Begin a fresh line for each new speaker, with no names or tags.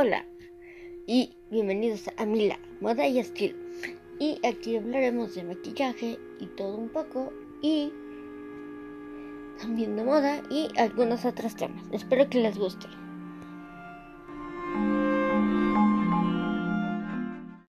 Hola y bienvenidos a Mila, Moda y Estilo. Y aquí hablaremos de maquillaje y todo un poco y también de moda y algunos otros temas. Espero que les guste.